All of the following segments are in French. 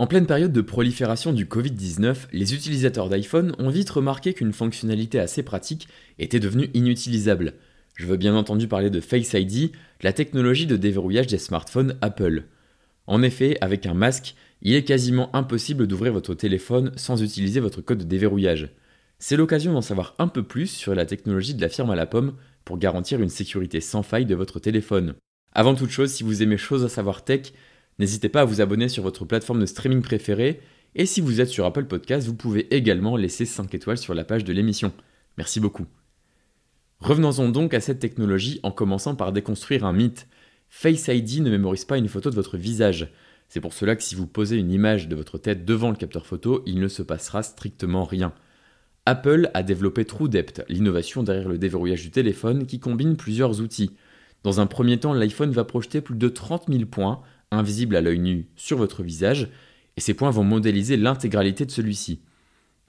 En pleine période de prolifération du Covid-19, les utilisateurs d'iPhone ont vite remarqué qu'une fonctionnalité assez pratique était devenue inutilisable. Je veux bien entendu parler de Face ID, la technologie de déverrouillage des smartphones Apple. En effet, avec un masque, il est quasiment impossible d'ouvrir votre téléphone sans utiliser votre code de déverrouillage. C'est l'occasion d'en savoir un peu plus sur la technologie de la firme à la pomme pour garantir une sécurité sans faille de votre téléphone. Avant toute chose, si vous aimez choses à savoir tech, N'hésitez pas à vous abonner sur votre plateforme de streaming préférée, et si vous êtes sur Apple Podcast, vous pouvez également laisser 5 étoiles sur la page de l'émission. Merci beaucoup. Revenons-en donc à cette technologie en commençant par déconstruire un mythe. Face ID ne mémorise pas une photo de votre visage. C'est pour cela que si vous posez une image de votre tête devant le capteur photo, il ne se passera strictement rien. Apple a développé TrueDepth, l'innovation derrière le déverrouillage du téléphone qui combine plusieurs outils. Dans un premier temps, l'iPhone va projeter plus de 30 000 points invisibles à l'œil nu sur votre visage, et ces points vont modéliser l'intégralité de celui-ci.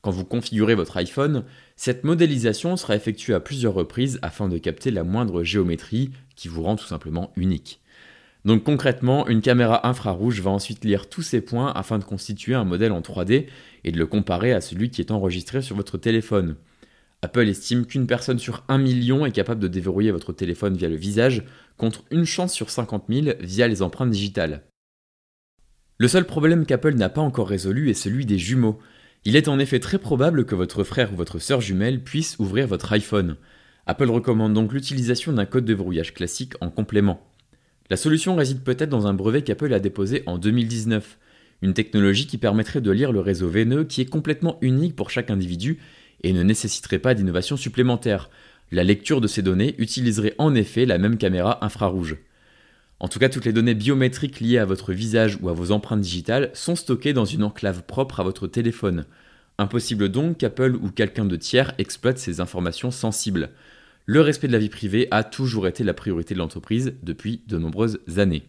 Quand vous configurez votre iPhone, cette modélisation sera effectuée à plusieurs reprises afin de capter la moindre géométrie qui vous rend tout simplement unique. Donc concrètement, une caméra infrarouge va ensuite lire tous ces points afin de constituer un modèle en 3D et de le comparer à celui qui est enregistré sur votre téléphone. Apple estime qu'une personne sur un million est capable de déverrouiller votre téléphone via le visage, contre une chance sur 50 000 via les empreintes digitales. Le seul problème qu'Apple n'a pas encore résolu est celui des jumeaux. Il est en effet très probable que votre frère ou votre sœur jumelle puisse ouvrir votre iPhone. Apple recommande donc l'utilisation d'un code de verrouillage classique en complément. La solution réside peut-être dans un brevet qu'Apple a déposé en 2019, une technologie qui permettrait de lire le réseau veineux qui est complètement unique pour chaque individu et ne nécessiterait pas d'innovation supplémentaire. La lecture de ces données utiliserait en effet la même caméra infrarouge. En tout cas, toutes les données biométriques liées à votre visage ou à vos empreintes digitales sont stockées dans une enclave propre à votre téléphone. Impossible donc qu'Apple ou quelqu'un de tiers exploite ces informations sensibles. Le respect de la vie privée a toujours été la priorité de l'entreprise depuis de nombreuses années.